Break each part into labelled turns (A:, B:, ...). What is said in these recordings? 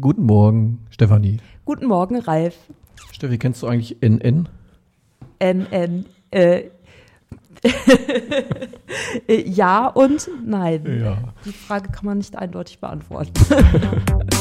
A: Guten Morgen, Stefanie.
B: Guten Morgen, Ralf.
A: Steffi, kennst du eigentlich NN?
B: NN. Äh, ja und nein.
A: Ja.
B: Die Frage kann man nicht eindeutig beantworten.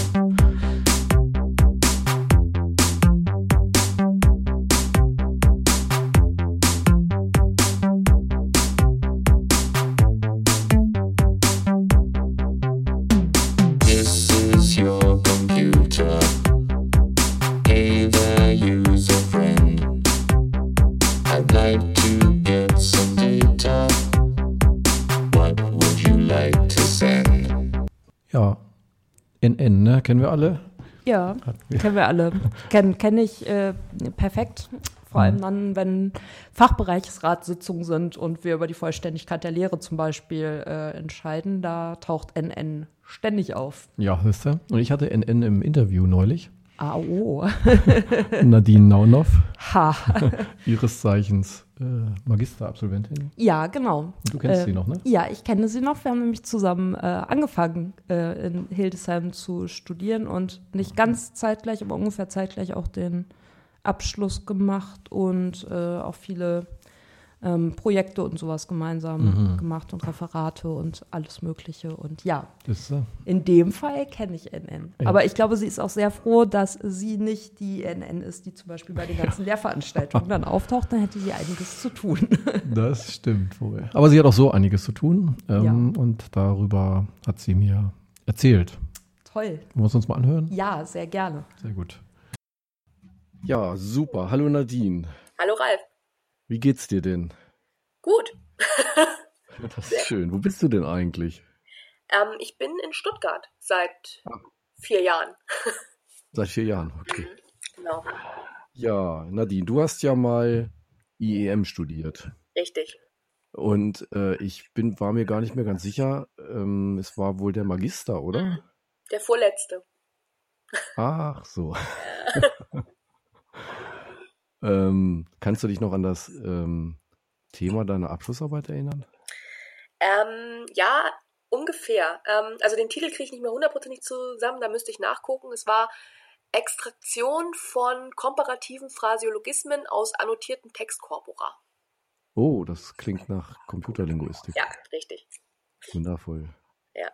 A: Kennen wir alle?
B: Ja, kennen wir alle. Kenne kenn ich äh, perfekt. Vor allem dann, wenn Fachbereichsratssitzungen sind und wir über die Vollständigkeit der Lehre zum Beispiel äh, entscheiden, da taucht NN ständig auf.
A: Ja, wisst ihr? Und ich hatte NN im Interview neulich.
B: AO.
A: Nadine Naunoff,
B: Ha.
A: ihres Zeichens äh, Magisterabsolventin.
B: Ja, genau.
A: Du kennst
B: Äh,
A: sie noch, ne?
B: Ja, ich kenne sie noch. Wir haben nämlich zusammen äh, angefangen, äh, in Hildesheim zu studieren und nicht ganz zeitgleich, aber ungefähr zeitgleich auch den Abschluss gemacht und äh, auch viele ähm, Projekte und sowas gemeinsam gemacht und Referate und alles Mögliche. Und ja,
A: Ist sie?
B: in dem Fall kenne ich NN.
A: Ja.
B: Aber ich glaube, sie ist auch sehr froh, dass sie nicht die NN ist, die zum Beispiel bei den ganzen Lehrveranstaltungen dann auftaucht. Dann hätte sie einiges zu tun.
A: Das stimmt wohl. Aber sie hat auch so einiges zu tun. Ähm,
B: Ja.
A: Und darüber hat sie mir erzählt.
B: Toll.
A: Wollen wir es uns mal anhören?
B: Ja, sehr gerne.
A: Sehr gut. Ja, super. Hallo Nadine.
C: Hallo Ralf.
A: Wie geht's dir denn?
C: Gut.
A: Das ist schön. Wo bist du denn eigentlich?
C: Ähm, ich bin in Stuttgart seit vier Jahren.
A: Seit vier Jahren. Okay.
C: Genau.
A: Ja, Nadine, du hast ja mal IEM studiert.
C: Richtig.
A: Und äh, ich bin, war mir gar nicht mehr ganz sicher. Ähm, es war wohl der Magister, oder?
C: Der vorletzte.
A: Ach so. ähm, kannst du dich noch an das ähm, Thema deiner Abschlussarbeit erinnern?
C: Ähm, ja, ungefähr. Ähm, also den Titel kriege ich nicht mehr hundertprozentig zusammen, da müsste ich nachgucken. Es war Extraktion von komparativen Phrasiologismen aus annotierten Textkorpora.
A: Oh, das klingt nach Computerlinguistik.
C: Ja, richtig.
A: Wundervoll.
C: Ja.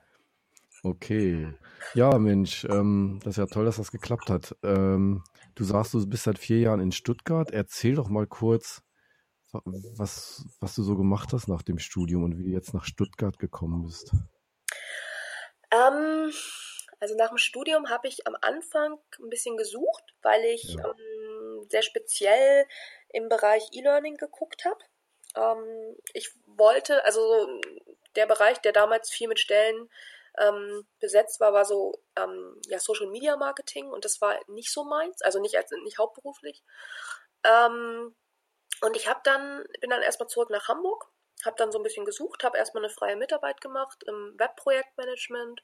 A: Okay. Ja, Mensch, ähm, das ist ja toll, dass das geklappt hat. Ähm, du sagst, du bist seit vier Jahren in Stuttgart. Erzähl doch mal kurz, was, was du so gemacht hast nach dem Studium und wie du jetzt nach Stuttgart gekommen bist.
C: Ähm, also nach dem Studium habe ich am Anfang ein bisschen gesucht, weil ich
A: Ja.
C: ähm, sehr speziell im Bereich E-Learning geguckt habe. Ähm, ich wollte, also der Bereich, der damals viel mit Stellen ähm, besetzt war, war so ähm, ja, Social Media Marketing und das war nicht so meins, also nicht als nicht hauptberuflich. Ähm, und ich habe dann bin dann erstmal zurück nach Hamburg, habe dann so ein bisschen gesucht, habe erstmal eine freie Mitarbeit gemacht im Webprojektmanagement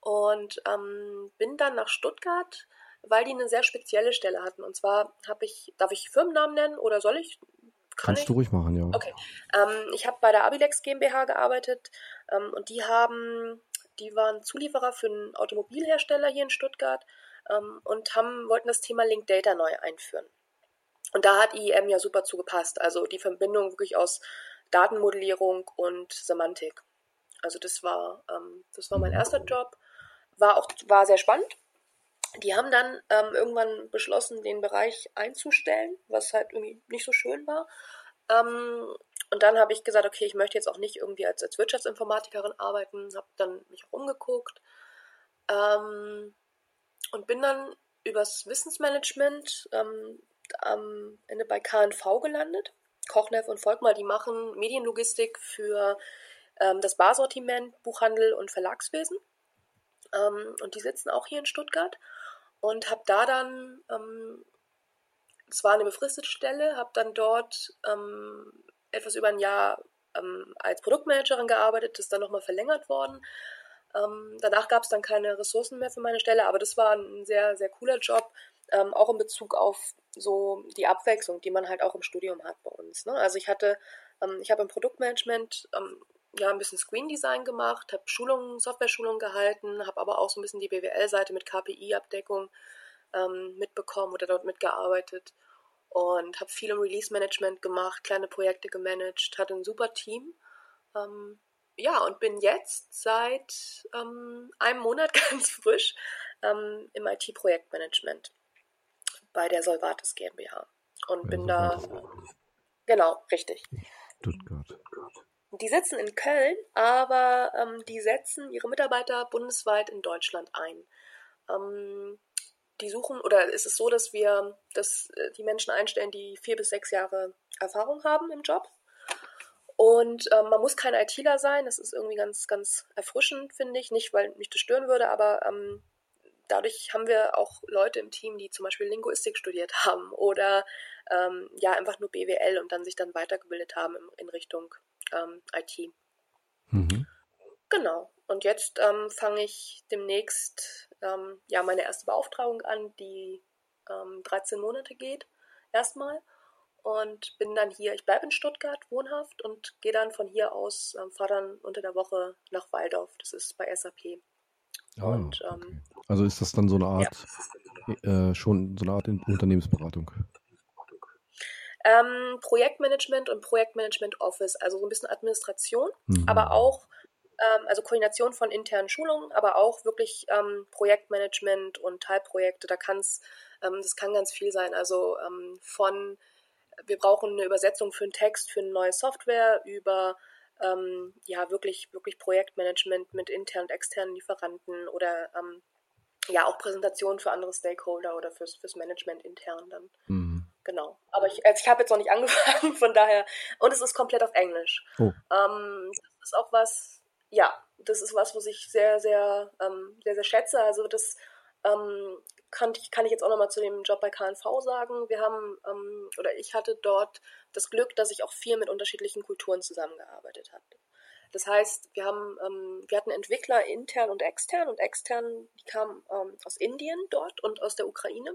C: und ähm, bin dann nach Stuttgart, weil die eine sehr spezielle Stelle hatten. Und zwar habe ich, darf ich Firmennamen nennen oder soll ich? Kann
A: Kannst
C: ich?
A: du ruhig machen, ja.
C: Okay. Ähm, ich habe bei der Abilex GmbH gearbeitet ähm, und die haben, die waren Zulieferer für einen Automobilhersteller hier in Stuttgart ähm, und haben, wollten das Thema Linked Data neu einführen. Und da hat IEM ja super zugepasst. Also die Verbindung wirklich aus Datenmodellierung und Semantik. Also das war, ähm, das war mein erster Job. War auch war sehr spannend. Die haben dann ähm, irgendwann beschlossen, den Bereich einzustellen, was halt irgendwie nicht so schön war. Ähm, und dann habe ich gesagt, okay, ich möchte jetzt auch nicht irgendwie als, als Wirtschaftsinformatikerin arbeiten, habe dann mich auch umgeguckt ähm, und bin dann übers Wissensmanagement ähm, am Ende bei KNV gelandet. Kochneff und Volkmar, die machen Medienlogistik für ähm, das Barsortiment, Buchhandel und Verlagswesen. Ähm, und die sitzen auch hier in Stuttgart. Und habe da dann, ähm, das war eine befristete Stelle, habe dann dort ähm, etwas über ein Jahr ähm, als Produktmanagerin gearbeitet, das ist dann nochmal verlängert worden. Ähm, danach gab es dann keine Ressourcen mehr für meine Stelle, aber das war ein sehr, sehr cooler Job, ähm, auch in Bezug auf so die Abwechslung, die man halt auch im Studium hat bei uns. Ne? Also ich hatte, ähm, ich habe im Produktmanagement ähm, ja ein bisschen Screen Design gemacht, habe Schulungen, Software-Schulungen gehalten, habe aber auch so ein bisschen die BWL-Seite mit KPI-Abdeckung ähm, mitbekommen oder dort mitgearbeitet und habe viel im Release-Management gemacht, kleine Projekte gemanagt, hatte ein super Team. Ähm, ja, und bin jetzt seit ähm, einem Monat ganz frisch ähm, im IT-Projektmanagement bei der Solvatis GmbH und bin da, genau, richtig.
A: Stuttgart.
C: Die sitzen in Köln, aber ähm, die setzen ihre Mitarbeiter bundesweit in Deutschland ein. Ähm, die suchen, oder ist es so, dass wir dass äh, die Menschen einstellen, die vier bis sechs Jahre Erfahrung haben im Job. Und ähm, man muss kein ITler sein, das ist irgendwie ganz, ganz erfrischend, finde ich. Nicht, weil mich das stören würde, aber ähm, dadurch haben wir auch Leute im Team, die zum Beispiel Linguistik studiert haben oder ähm, ja einfach nur BWL und dann sich dann weitergebildet haben in, in Richtung ähm, IT. Mhm. Genau. Und jetzt ähm, fange ich demnächst ähm, ja meine erste Beauftragung an, die 13 ähm, Monate geht erstmal und bin dann hier. Ich bleibe in Stuttgart wohnhaft und gehe dann von hier aus, ähm, fahre dann unter der Woche nach Waldorf. Das ist bei SAP.
A: Ah, und, okay. ähm, also ist das dann so eine Art, ja. äh, schon so eine Art Unternehmensberatung?
C: Ähm, Projektmanagement und Projektmanagement Office, also so ein bisschen Administration, mhm. aber auch also Koordination von internen Schulungen, aber auch wirklich ähm, Projektmanagement und Teilprojekte. Da kann es, ähm, das kann ganz viel sein. Also ähm, von wir brauchen eine Übersetzung für einen Text, für eine neue Software, über ähm, ja wirklich, wirklich Projektmanagement mit internen und externen Lieferanten oder ähm, ja auch Präsentationen für andere Stakeholder oder fürs, fürs Management intern dann. Mhm. Genau. Aber ich, also ich habe jetzt noch nicht angefangen, von daher, und es ist komplett auf Englisch. Oh. Ähm, das ist auch was, ja, das ist was, was ich sehr, sehr, ähm, sehr, sehr schätze. Also das ähm, kann, ich, kann ich jetzt auch nochmal zu dem Job bei KNV sagen. Wir haben, ähm, oder ich hatte dort das Glück, dass ich auch viel mit unterschiedlichen Kulturen zusammengearbeitet habe. Das heißt, wir haben, ähm, wir hatten Entwickler intern und extern und extern, die kamen ähm, aus Indien dort und aus der Ukraine.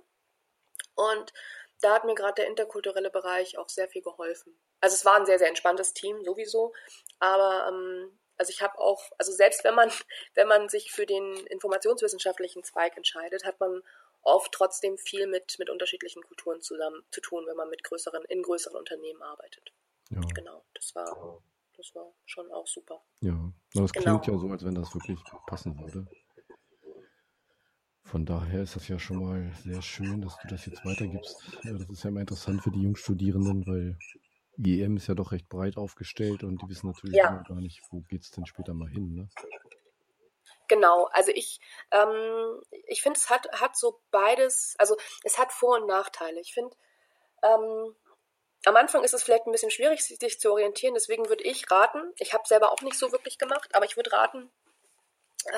C: Und da hat mir gerade der interkulturelle Bereich auch sehr viel geholfen. Also es war ein sehr, sehr entspanntes Team sowieso, aber ähm, also ich habe auch, also selbst wenn man, wenn man sich für den informationswissenschaftlichen Zweig entscheidet, hat man oft trotzdem viel mit, mit unterschiedlichen Kulturen zusammen zu tun, wenn man mit größeren, in größeren Unternehmen arbeitet. Ja. Genau, das war, das war schon auch super.
A: Ja, das genau. klingt ja so, als wenn das wirklich passen würde. Von daher ist das ja schon mal sehr schön, dass du das jetzt weitergibst. Das ist ja immer interessant für die Jungstudierenden, weil IEM ist ja doch recht breit aufgestellt und die wissen natürlich ja. gar nicht, wo geht es denn später mal hin. Ne?
C: Genau, also ich, ähm, ich finde, es hat, hat so beides, also es hat Vor- und Nachteile. Ich finde, ähm, am Anfang ist es vielleicht ein bisschen schwierig, sich zu orientieren, deswegen würde ich raten, ich habe selber auch nicht so wirklich gemacht, aber ich würde raten,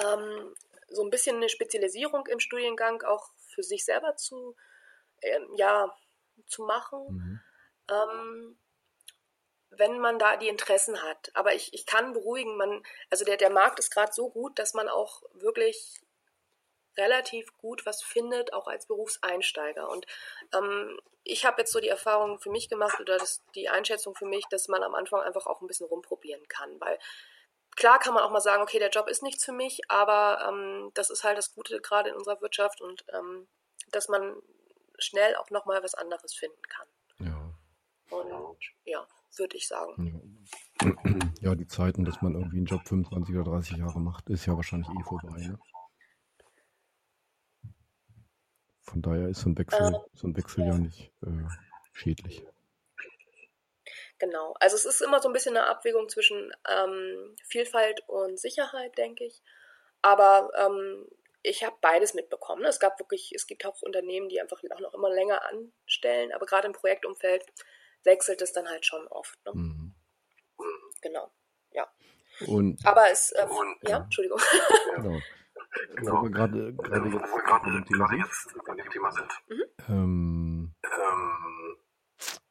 C: ähm, so ein bisschen eine Spezialisierung im Studiengang auch für sich selber zu, ähm, ja, zu machen. Mhm. Ähm, wenn man da die Interessen hat. Aber ich, ich kann beruhigen, man, also der, der Markt ist gerade so gut, dass man auch wirklich relativ gut was findet, auch als Berufseinsteiger. Und ähm, ich habe jetzt so die Erfahrung für mich gemacht oder das, die Einschätzung für mich, dass man am Anfang einfach auch ein bisschen rumprobieren kann, weil klar kann man auch mal sagen, okay, der Job ist nichts für mich, aber ähm, das ist halt das Gute gerade in unserer Wirtschaft und ähm, dass man schnell auch nochmal was anderes finden kann. Ja. Und ja würde ich sagen.
A: Ja. die Zeiten, dass man irgendwie einen Job 25 oder 30 Jahre macht, ist ja wahrscheinlich eh vorbei. Ne? Von daher ist so ein Wechsel, ähm, so ein Wechsel ja nicht äh, schädlich.
C: Genau. Also es ist immer so ein bisschen eine Abwägung zwischen ähm, Vielfalt und Sicherheit, denke ich. Aber ähm, ich habe beides mitbekommen. Es gab wirklich, es gibt auch Unternehmen, die einfach auch noch immer länger anstellen, aber gerade im Projektumfeld wechselt es dann halt schon oft. Ne? Mhm. Genau, ja. Und, Aber es, äh, und, ja, Entschuldigung. Genau.
A: Wo wir gerade, gerade jetzt bei dem Thema sind. Bei dem Thema sind. Mhm. Ähm, ähm,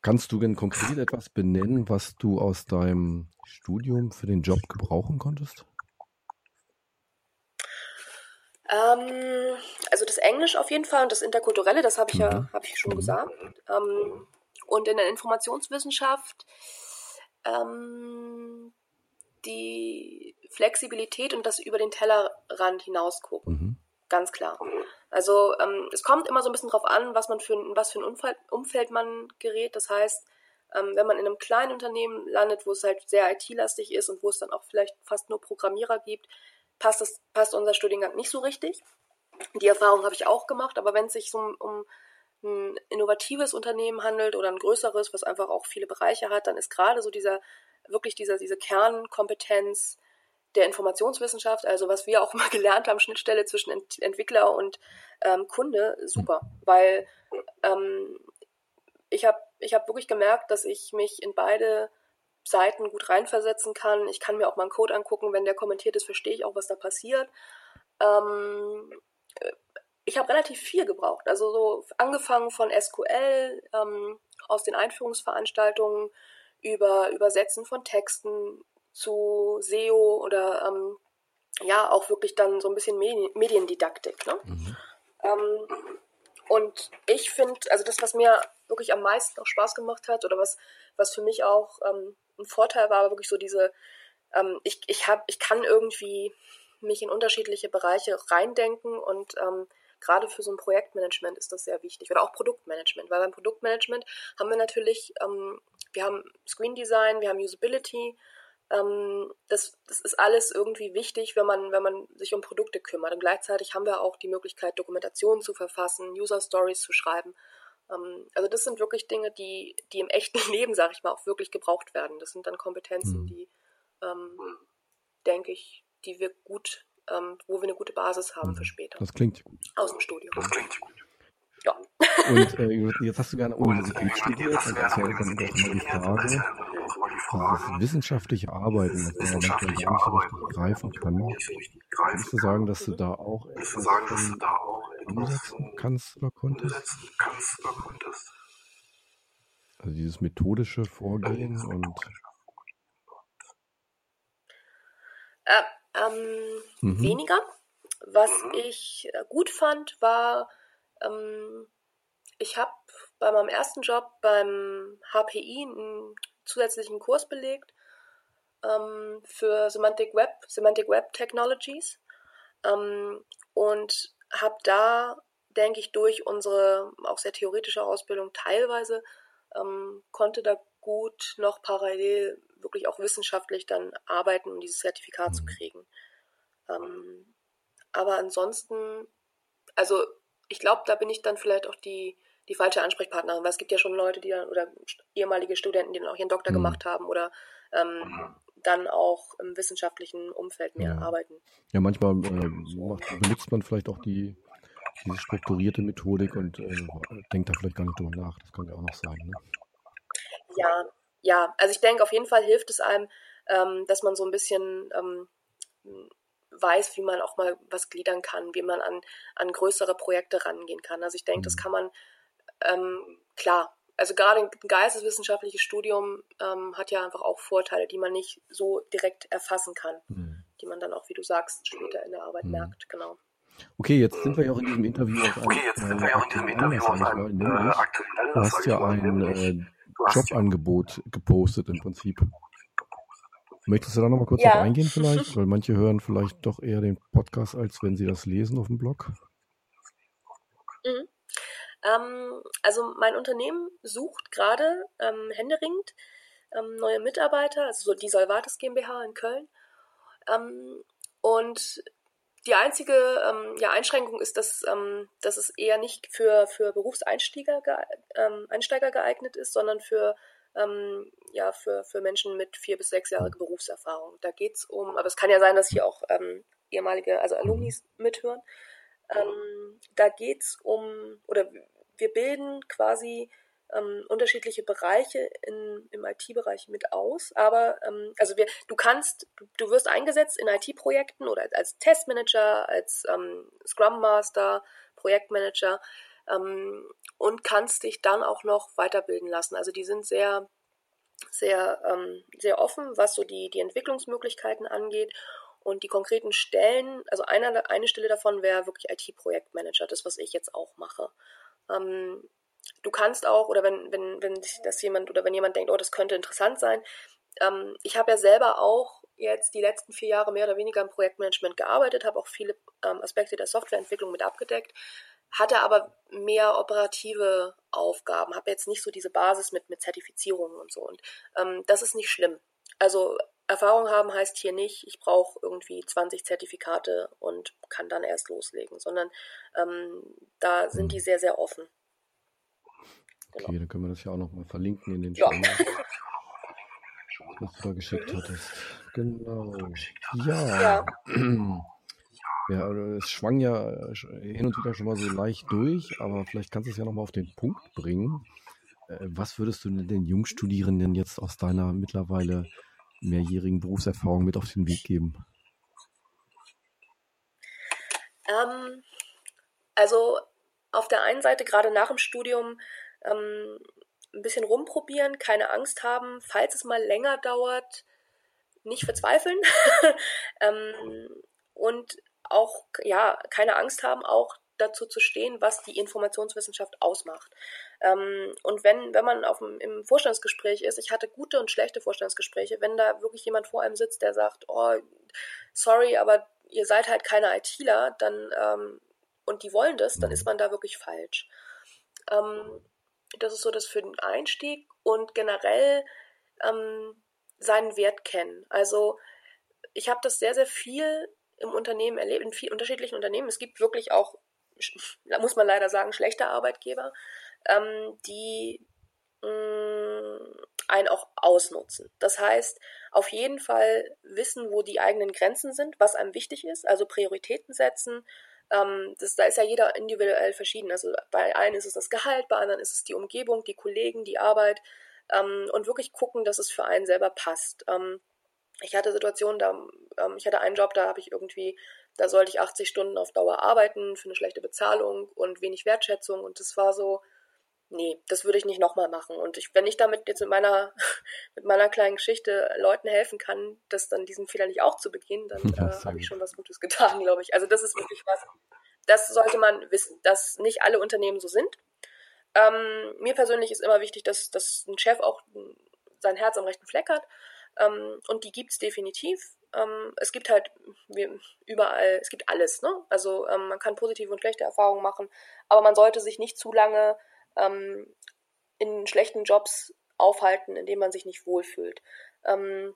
A: kannst du denn konkret etwas benennen, was du aus deinem Studium für den Job gebrauchen konntest?
C: Ähm, also das Englisch auf jeden Fall und das Interkulturelle, das habe ich mhm. ja hab ich schon mhm. gesagt. Ähm, und in der Informationswissenschaft, ähm, die Flexibilität und das über den Tellerrand hinausgucken.
A: Mhm.
C: Ganz klar. Also ähm, es kommt immer so ein bisschen drauf an, was man für ein, was für ein Umfeld, Umfeld man gerät. Das heißt, ähm, wenn man in einem kleinen Unternehmen landet, wo es halt sehr IT-lastig ist und wo es dann auch vielleicht fast nur Programmierer gibt, passt, das, passt unser Studiengang nicht so richtig. Die Erfahrung habe ich auch gemacht, aber wenn es sich so um, um ein innovatives Unternehmen handelt oder ein größeres, was einfach auch viele Bereiche hat, dann ist gerade so dieser, wirklich dieser, diese Kernkompetenz der Informationswissenschaft, also was wir auch immer gelernt haben, Schnittstelle zwischen Ent Entwickler und ähm, Kunde, super. Weil ähm, ich habe ich hab wirklich gemerkt, dass ich mich in beide Seiten gut reinversetzen kann. Ich kann mir auch mal einen Code angucken, wenn der kommentiert ist, verstehe ich auch, was da passiert. Ähm, ich habe relativ viel gebraucht. Also so angefangen von SQL, ähm, aus den Einführungsveranstaltungen über Übersetzen von Texten zu SEO oder ähm, ja auch wirklich dann so ein bisschen Medien Mediendidaktik. Ne?
A: Mhm.
C: Ähm, und ich finde, also das, was mir wirklich am meisten auch Spaß gemacht hat oder was, was für mich auch ähm, ein Vorteil war, war wirklich so diese, ähm, ich, ich, hab, ich kann irgendwie mich in unterschiedliche Bereiche reindenken und ähm, gerade für so ein Projektmanagement ist das sehr wichtig oder auch Produktmanagement, weil beim Produktmanagement haben wir natürlich, ähm, wir haben Screen Design, wir haben Usability, ähm, das, das ist alles irgendwie wichtig, wenn man, wenn man sich um Produkte kümmert. Und gleichzeitig haben wir auch die Möglichkeit, Dokumentationen zu verfassen, User Stories zu schreiben. Ähm, also das sind wirklich Dinge, die, die im echten Leben, sage ich mal, auch wirklich gebraucht werden. Das sind dann Kompetenzen,
A: Mhm.
C: die, ähm, denke ich, die wir gut, ähm, wo wir eine gute Basis haben für später
A: Das klingt gut.
C: aus dem Studium.
D: Das klingt gut.
C: Ja.
A: Und äh, jetzt hast du gerne Universität studiert und das wäre dann auch immer die Frage, dieses wissenschaftliche Arbeiten, das man ja manchmal gar nicht so richtig greifen kann. Würdest du sagen, dass du da auch etwas
D: sagen, dass du
A: von
D: da auch
A: umsetzen kannst oder konntest?
D: umsetzen kannst oder konntest?
A: Also dieses methodische Vorgehen und
C: Äh, ähm,
A: Mhm.
C: Weniger. Was ich äh, gut fand, war, ähm, ich habe bei meinem ersten Job beim HPI einen zusätzlichen Kurs belegt ähm, für Semantic Web, Semantic Web Technologies ähm, und habe da, denke ich, durch unsere auch sehr theoretische Ausbildung teilweise ähm, konnte da gut noch parallel wirklich auch wissenschaftlich dann arbeiten, um dieses Zertifikat zu kriegen. Ähm, aber ansonsten, also ich glaube, da bin ich dann vielleicht auch die, die falsche Ansprechpartnerin, weil es gibt ja schon Leute, die dann, oder ehemalige Studenten, die dann auch ihren Doktor
A: Mhm.
C: gemacht haben oder ähm, dann auch im wissenschaftlichen Umfeld mehr
A: Ja.
C: arbeiten.
A: ja, manchmal äh, macht, benutzt man vielleicht auch die diese strukturierte Methodik und äh, denkt da vielleicht gar nicht drüber nach. Das kann ja auch noch sein. Ne?
C: Ja, ja, also ich denke, auf jeden Fall hilft es einem, ähm, dass man so ein bisschen ähm, weiß, wie man auch mal was gliedern kann, wie man an, an größere Projekte rangehen kann. Also ich denke, das
A: Mhm.
C: kann man, ähm, klar, also gerade ein geisteswissenschaftliches Studium ähm, hat ja einfach auch Vorteile, die man nicht so direkt erfassen kann,
A: Mhm.
C: die man dann auch, wie du sagst, später in der Arbeit
A: Mhm.
C: merkt, genau.
A: Okay, jetzt sind wir ja auch in diesem Interview auf
D: Okay, jetzt sind wir ja auch in diesem Interview auf einem äh,
A: nämlich,
D: aktuellen
A: du hast ja
D: ich
A: Jobangebot gepostet im Prinzip. Möchtest du da nochmal kurz
C: Ja.
A: drauf eingehen vielleicht? Weil manche hören vielleicht doch eher den Podcast, als wenn sie das lesen auf dem Blog.
C: Mhm. Ähm, also mein Unternehmen sucht gerade ähm, händeringend ähm, neue Mitarbeiter, also so die Solvatis GmbH in Köln. Ähm, und die einzige ähm, ja, Einschränkung ist, dass, ähm, dass es eher nicht für, für Berufseinsteiger ähm, Einsteiger geeignet ist, sondern für, ähm, ja, für, für Menschen mit vier bis sechs Jahre Berufserfahrung. Da geht's um, aber es kann ja sein, dass hier auch ähm, ehemalige, also Alumnis mithören. Ähm, da geht's um, oder wir bilden quasi ähm, unterschiedliche Bereiche in, im IT-Bereich mit aus. Aber ähm, also wir, du kannst, du, du wirst eingesetzt in IT-Projekten oder als Testmanager, als ähm, Scrum Master, Projektmanager ähm, und kannst dich dann auch noch weiterbilden lassen. Also die sind sehr sehr, ähm, sehr offen, was so die, die Entwicklungsmöglichkeiten angeht. Und die konkreten Stellen, also eine, eine Stelle davon wäre wirklich IT-Projektmanager, das, was ich jetzt auch mache. Ähm, du kannst auch, oder wenn, wenn, wenn sich das jemand oder wenn jemand denkt, oh, das könnte interessant sein, ähm, ich habe ja selber auch jetzt die letzten vier Jahre mehr oder weniger im Projektmanagement gearbeitet, habe auch viele ähm, Aspekte der Softwareentwicklung mit abgedeckt, hatte aber mehr operative Aufgaben, habe jetzt nicht so diese Basis mit, mit Zertifizierungen und so. Und ähm, das ist nicht schlimm. Also Erfahrung haben heißt hier nicht, ich brauche irgendwie 20 Zertifikate und kann dann erst loslegen, sondern ähm, da sind die sehr, sehr offen.
A: Genau. Okay, dann können wir das ja auch nochmal verlinken in den
C: ja.
A: was du da geschickt hattest. Genau. Ja. ja. Ja, es schwang ja hin und wieder schon mal so leicht durch, aber vielleicht kannst du es ja nochmal auf den Punkt bringen. Äh, was würdest du den Jungstudierenden jetzt aus deiner mittlerweile mehrjährigen Berufserfahrung mit auf den Weg geben?
C: Ähm, also auf der einen Seite gerade nach dem Studium ähm, ein bisschen rumprobieren, keine Angst haben, falls es mal länger dauert, nicht verzweifeln ähm, und auch ja keine Angst haben, auch dazu zu stehen, was die Informationswissenschaft ausmacht. Ähm, und wenn, wenn man auf dem, im Vorstandsgespräch ist, ich hatte gute und schlechte Vorstandsgespräche, wenn da wirklich jemand vor einem sitzt, der sagt, oh, sorry, aber ihr seid halt keine ITler, dann ähm, und die wollen das, dann ist man da wirklich falsch. Ähm, das ist so das für den Einstieg und generell ähm, seinen Wert kennen. Also ich habe das sehr, sehr viel im Unternehmen erlebt, in vielen unterschiedlichen Unternehmen. Es gibt wirklich auch muss man leider sagen, schlechte Arbeitgeber, ähm, die mh, mm, einen auch ausnutzen. Das heißt, auf jeden Fall wissen, wo die eigenen Grenzen sind, was einem wichtig ist, also Prioritäten setzen. Ähm, das, da ist ja jeder individuell verschieden. Also bei einen ist es das Gehalt, bei anderen ist es die Umgebung, die Kollegen, die Arbeit ähm, und wirklich gucken, dass es für einen selber passt. Ähm, ich hatte Situationen, da, ähm, ich hatte einen Job, da habe ich irgendwie da sollte ich 80 Stunden auf Dauer arbeiten für eine schlechte Bezahlung und wenig Wertschätzung. Und das war so, nee, das würde ich nicht nochmal machen. Und ich, wenn ich damit jetzt mit meiner, mit meiner kleinen Geschichte Leuten helfen kann, das dann diesen Fehler nicht auch zu begehen, dann äh, habe ich schon was Gutes getan, glaube ich. Also das ist wirklich was, das sollte man wissen, dass nicht alle Unternehmen so sind. Ähm, mir persönlich ist immer wichtig, dass, dass ein Chef auch sein Herz am rechten Fleck hat. Ähm, und die gibt es definitiv. Ähm, es gibt halt überall, es gibt alles. Ne? Also ähm, man kann positive und schlechte Erfahrungen machen, aber man sollte sich nicht zu lange ähm, in schlechten Jobs aufhalten, in denen man sich nicht wohlfühlt. Ähm,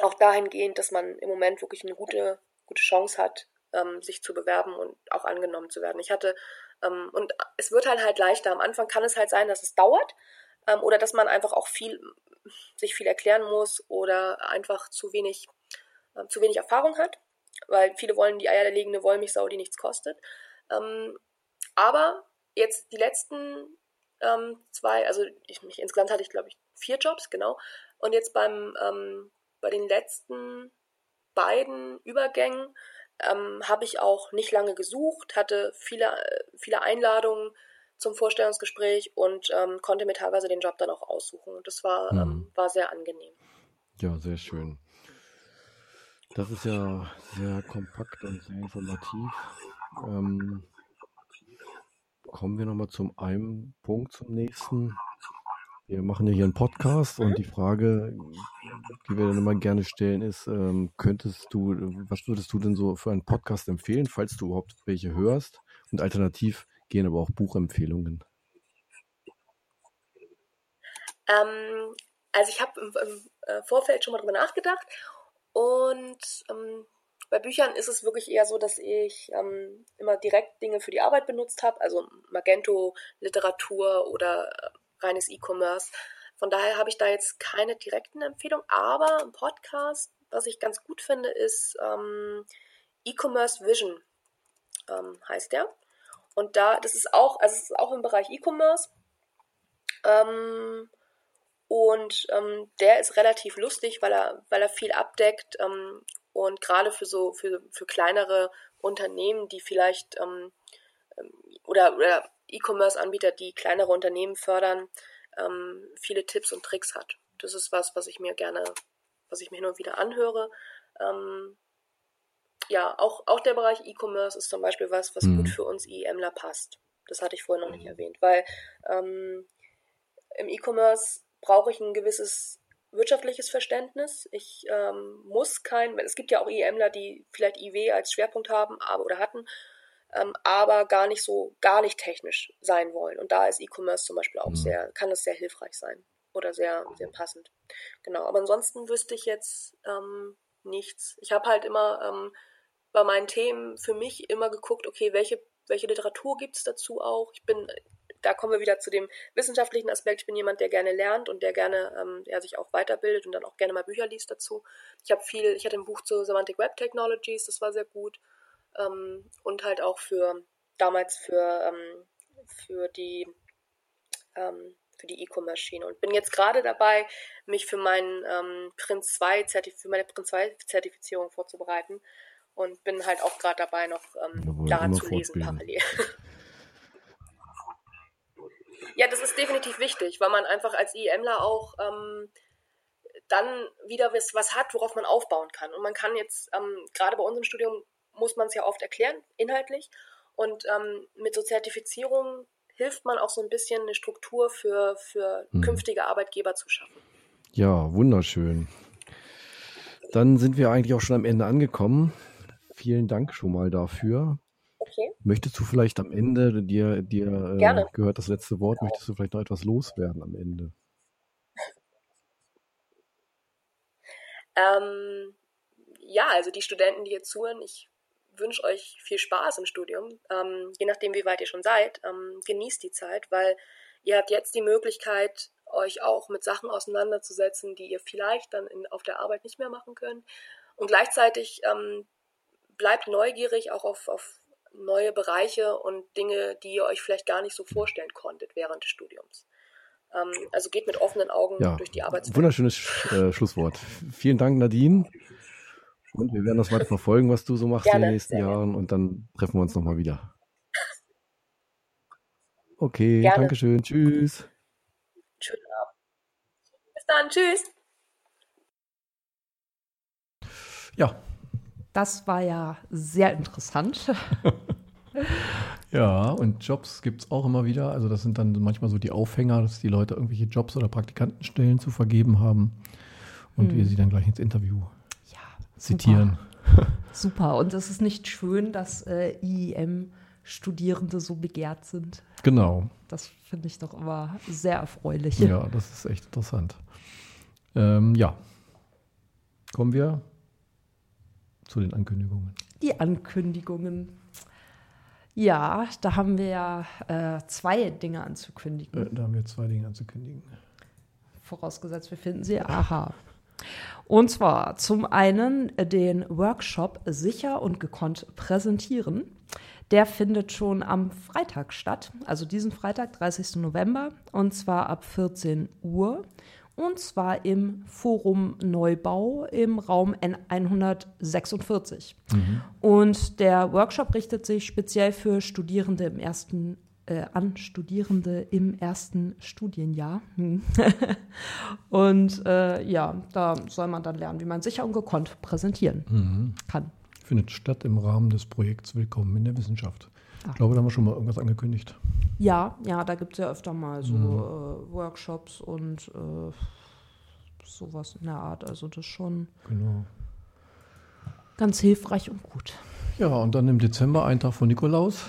C: auch dahingehend, dass man im Moment wirklich eine gute, gute Chance hat, ähm, sich zu bewerben und auch angenommen zu werden. Ich hatte, und es wird halt halt leichter. Am Anfang kann es halt sein, dass es dauert oder dass man einfach auch viel sich viel erklären muss oder einfach zu wenig äh, zu wenig Erfahrung hat, weil viele wollen die eierlegende Wollmilchsau, die nichts kostet. Ähm, aber jetzt die letzten ähm, zwei, also ich, mich, insgesamt hatte ich glaube ich vier Jobs, genau. Und jetzt beim ähm, bei den letzten beiden Übergängen ähm, habe ich auch nicht lange gesucht, hatte viele, viele Einladungen zum Vorstellungsgespräch und ähm, konnte mir teilweise den Job dann auch aussuchen. Und das war, mhm. ähm, war sehr angenehm.
A: Ja, sehr schön. Das ist ja sehr kompakt und sehr informativ. Ähm, kommen wir nochmal zum einen Punkt zum nächsten. Wir machen ja hier einen Podcast und die Frage, die wir dann immer gerne stellen, ist, ähm, könntest du, was würdest du denn so für einen Podcast empfehlen, falls du überhaupt welche hörst? Und alternativ gehen aber auch Buchempfehlungen.
C: Ähm, also ich habe im, im, äh, Vorfeld schon mal drüber nachgedacht und ähm, bei Büchern ist es wirklich eher so, dass ich ähm, immer direkt Dinge für die Arbeit benutzt habe, also Magento, Literatur oder äh, reines E-Commerce. Von daher habe ich da jetzt keine direkten Empfehlungen, aber ein Podcast, was ich ganz gut finde, ist ähm, E-Commerce Vision, ähm, heißt der. Und da, das ist auch, also es ist auch im Bereich E-Commerce. Ähm, und ähm, der ist relativ lustig, weil er, weil er viel abdeckt ähm, und gerade für so für, für kleinere Unternehmen, die vielleicht ähm, ähm oder, oder E-Commerce-Anbieter, die kleinere Unternehmen fördern, ähm, viele Tipps und Tricks hat. Das ist was, was ich mir gerne, was ich mir hin und wieder anhöre. Ähm, ja, auch, auch der Bereich E-Commerce ist zum Beispiel was, was mhm. gut für uns IEMler passt. Das hatte ich vorhin noch nicht erwähnt, weil ähm, im E-Commerce brauche ich ein gewisses wirtschaftliches Verständnis. Ich ähm, muss kein, es gibt ja auch IEMler, die vielleicht IW als Schwerpunkt haben aber, oder hatten, ähm, aber gar nicht so, gar nicht technisch sein wollen. Und da ist E-Commerce zum Beispiel auch
E: Mhm.
C: sehr, kann es sehr hilfreich sein oder sehr, sehr passend. Genau, aber ansonsten wüsste ich jetzt ähm, nichts. Ich habe halt immer ähm, bei meinen Themen für mich immer geguckt, okay, welche, welche Literatur gibt es dazu auch? Ich bin, da kommen wir wieder zu dem wissenschaftlichen Aspekt. Ich bin jemand, der gerne lernt und der gerne, ähm, der sich auch weiterbildet und dann auch gerne mal Bücher liest dazu. Ich habe viel, ich hatte ein Buch zu Semantic Web Technologies, das war sehr gut. Ähm, und halt auch für damals für, ähm, für die ähm, für die E-Commerce-Schiene und bin jetzt gerade dabei, mich für meinen ähm, Prinz 2 Zertif für meine Prinz 2 Zertifizierung vorzubereiten und bin halt auch gerade dabei, noch ähm, daran zu lesen parallel. ja, das ist definitiv wichtig, weil man einfach als IEMler auch ähm, dann wieder was, was hat, worauf man aufbauen kann. Und man kann jetzt, ähm, gerade bei uns im Studium, muss man es ja oft erklären, inhaltlich. Und ähm, mit so Zertifizierungen hilft man auch so ein bisschen eine Struktur für, für
E: Mhm.
C: künftige Arbeitgeber zu schaffen.
E: Ja, wunderschön. Dann sind wir eigentlich auch schon am Ende angekommen. Vielen Dank schon mal dafür.
C: Okay.
E: Möchtest du vielleicht am Ende, dir, dir äh,
C: Gerne.
E: gehört das letzte Wort, möchtest du vielleicht noch etwas loswerden am Ende?
C: Ähm, ja, also die Studenten, die hier zuhören, ich wünsche euch viel Spaß im Studium. Ähm, je nachdem, wie weit ihr schon seid, ähm, genießt die Zeit, weil ihr habt jetzt die Möglichkeit, euch auch mit Sachen auseinanderzusetzen, die ihr vielleicht dann in, auf der Arbeit nicht mehr machen könnt. Und gleichzeitig ähm, bleibt neugierig auch auf, auf neue Bereiche und Dinge, die ihr euch vielleicht gar nicht so vorstellen konntet während des Studiums. Ähm, also geht mit offenen Augen
E: Ja,
C: durch die Arbeitswelt.
E: wunderschönes Sch- äh, Schlusswort. Vielen Dank, Nadine. Und wir werden das weiter verfolgen, was du so machst in
C: Gerne,
E: den nächsten
C: sehr gerne.
E: Jahren. Und dann treffen wir uns nochmal wieder. Okay,
C: Gerne.
E: Dankeschön. Tschüss.
C: Schönen Abend. Bis dann. Tschüss.
E: Ja,
B: Das war ja sehr interessant.
A: Ja, und Jobs gibt es auch immer wieder. Also das sind dann manchmal so die Aufhänger, dass die Leute irgendwelche Jobs oder Praktikantenstellen zu vergeben haben und
B: Hm.
A: wir sie dann gleich ins Interview
B: Ja,
A: zitieren.
B: Super. Und es ist nicht schön, dass äh, IEM-Studierende so begehrt sind.
A: Genau.
B: Das finde ich doch immer sehr erfreulich.
A: Ja, das ist echt interessant. Ähm, ja. Kommen wir zu den Ankündigungen.
B: Die Ankündigungen. Ja, da haben wir ja äh, zwei Dinge anzukündigen.
A: Äh, da haben wir zwei Dinge anzukündigen.
B: Vorausgesetzt, wir finden sie. Aha. Und zwar zum einen den Workshop Sicher und gekonnt präsentieren. Der findet schon am Freitag statt, also diesen Freitag, 30. November, und zwar ab 14 Uhr. Und zwar im Forum Neubau im Raum N146. Und der Workshop richtet sich speziell für Studierende im ersten äh, an Studierende im ersten Studienjahr. Und äh, ja, da soll man dann lernen, wie man sicher und gekonnt präsentieren
A: Mhm.
B: kann.
A: Findet statt im Rahmen des Projekts Willkommen in der Wissenschaft. Ich glaube, da haben wir schon mal irgendwas angekündigt.
B: Ja, ja, da gibt es ja öfter mal so
A: Mhm.
B: äh, Workshops und äh, sowas in der Art. Also das ist schon
A: Genau.
B: ganz hilfreich und gut.
A: Ja, und dann im Dezember, ein Tag vor Nikolaus.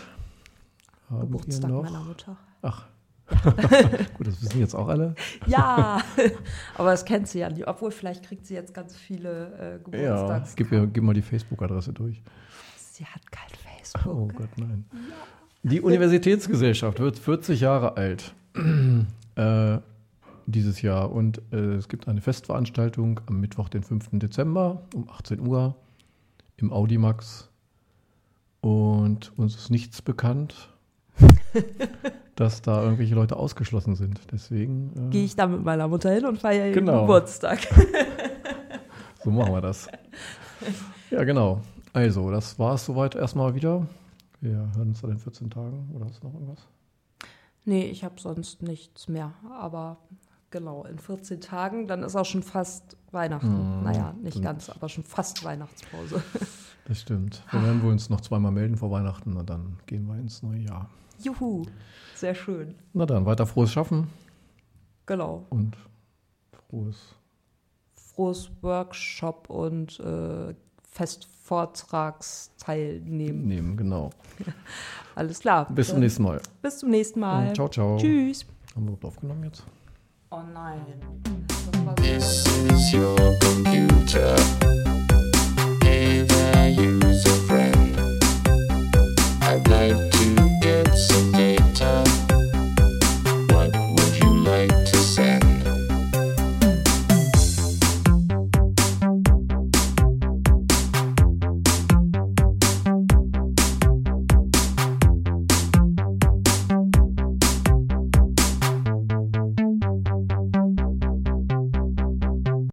B: Geburtstag meiner Mutter.
A: Ach. Gut, das wissen jetzt auch alle.
B: Ja, aber das kennt sie ja nicht. Obwohl, vielleicht kriegt sie jetzt ganz viele äh,
A: Ja,
B: Geburtstags.
A: gib, mir, gib mal die Facebook-Adresse durch.
B: Sie hat kein Facebook.
A: Oh Gott, nein. Die Universitätsgesellschaft wird 40 Jahre alt äh, dieses Jahr und äh, es gibt eine Festveranstaltung am Mittwoch, den 5. Dezember um 18 Uhr im Audimax und uns ist nichts bekannt, dass da irgendwelche Leute ausgeschlossen sind. Deswegen äh,
B: Gehe ich da mit meiner Mutter hin und feiere ihren
A: Genau.
B: Geburtstag.
A: so machen wir das. Ja, genau. Also, das war es soweit erstmal wieder. Wir hören uns dann in 14 Tagen oder ist noch irgendwas?
B: Nee, ich habe sonst nichts mehr. Aber genau, in 14 Tagen, dann ist auch schon fast Weihnachten.
A: Mhm.
B: Naja, nicht
A: Dann-
B: ganz, aber schon fast Weihnachtspause.
A: Das stimmt. Wir werden wohl uns noch zweimal melden vor Weihnachten und dann gehen wir ins neue Jahr.
B: Juhu, sehr schön.
A: Na dann, weiter frohes Schaffen
B: Genau.
A: und frohes
B: Großworkshop und äh, Festvortragsteil nehmen.
A: Nehmen, genau.
B: Alles klar.
A: Bis zum nächsten Mal.
B: Bis zum nächsten Mal.
A: Ciao, ciao.
B: Tschüss.
A: Haben wir überhaupt aufgenommen jetzt?
B: Oh nein.
F: This is your computer.